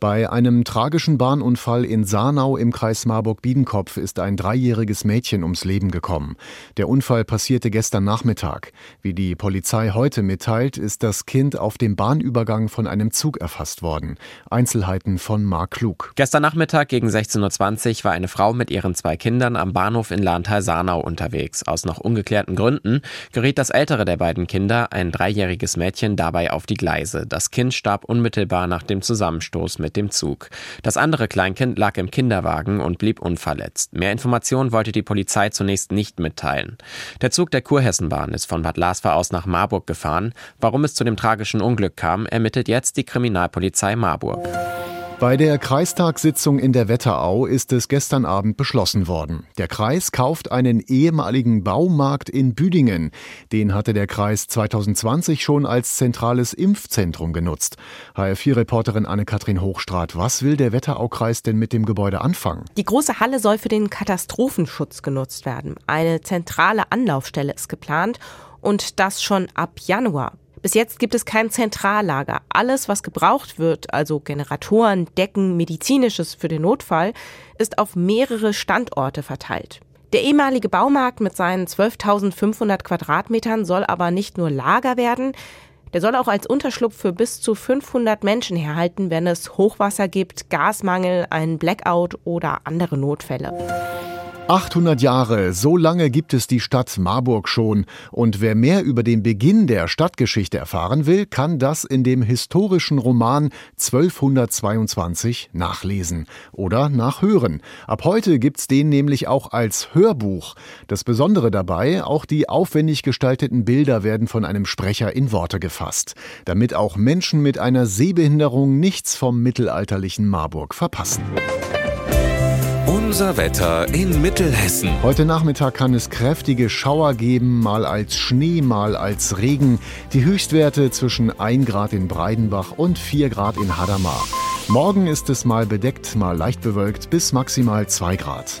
Bei einem tragischen Bahnunfall in Sarnau im Kreis Marburg-Biedenkopf ist ein dreijähriges Mädchen ums Leben gekommen. Der Unfall passierte gestern Nachmittag. Wie die Polizei heute mitteilt, ist das Kind auf dem Bahnübergang von einem Zug erfasst worden. Einzelheiten von Mark Klug. Gestern Nachmittag gegen 16.20 Uhr war eine Frau mit ihren zwei Kindern am Bahnhof in Lahntal-Sarnau unterwegs. Aus noch ungeklärten Gründen geriet das ältere der beiden Kinder, ein dreijähriges Mädchen, dabei auf die Gleise. Das Kind starb unmittelbar nach dem Zusammenstoß mit mit dem Zug. Das andere Kleinkind lag im Kinderwagen und blieb unverletzt. Mehr Informationen wollte die Polizei zunächst nicht mitteilen. Der Zug der Kurhessenbahn ist von Bad Lasfa aus nach Marburg gefahren. Warum es zu dem tragischen Unglück kam, ermittelt jetzt die Kriminalpolizei Marburg. Bei der Kreistagssitzung in der Wetterau ist es gestern Abend beschlossen worden. Der Kreis kauft einen ehemaligen Baumarkt in Büdingen. Den hatte der Kreis 2020 schon als zentrales Impfzentrum genutzt. HR4-Reporterin Anne-Kathrin Hochstrat, was will der Wetteraukreis denn mit dem Gebäude anfangen? Die große Halle soll für den Katastrophenschutz genutzt werden. Eine zentrale Anlaufstelle ist geplant und das schon ab Januar. Bis jetzt gibt es kein Zentrallager. Alles, was gebraucht wird, also Generatoren, Decken, medizinisches für den Notfall, ist auf mehrere Standorte verteilt. Der ehemalige Baumarkt mit seinen 12.500 Quadratmetern soll aber nicht nur Lager werden, der soll auch als Unterschlupf für bis zu 500 Menschen herhalten, wenn es Hochwasser gibt, Gasmangel, einen Blackout oder andere Notfälle. 800 Jahre, so lange gibt es die Stadt Marburg schon. Und wer mehr über den Beginn der Stadtgeschichte erfahren will, kann das in dem historischen Roman 1222 nachlesen oder nachhören. Ab heute gibt's den nämlich auch als Hörbuch. Das Besondere dabei, auch die aufwendig gestalteten Bilder werden von einem Sprecher in Worte gefasst, damit auch Menschen mit einer Sehbehinderung nichts vom mittelalterlichen Marburg verpassen. Unser Wetter in Mittelhessen. Heute Nachmittag kann es kräftige Schauer geben, mal als Schnee, mal als Regen. Die Höchstwerte zwischen 1 Grad in Breidenbach und 4 Grad in Hadamar. Morgen ist es mal bedeckt, mal leicht bewölkt bis maximal 2 Grad.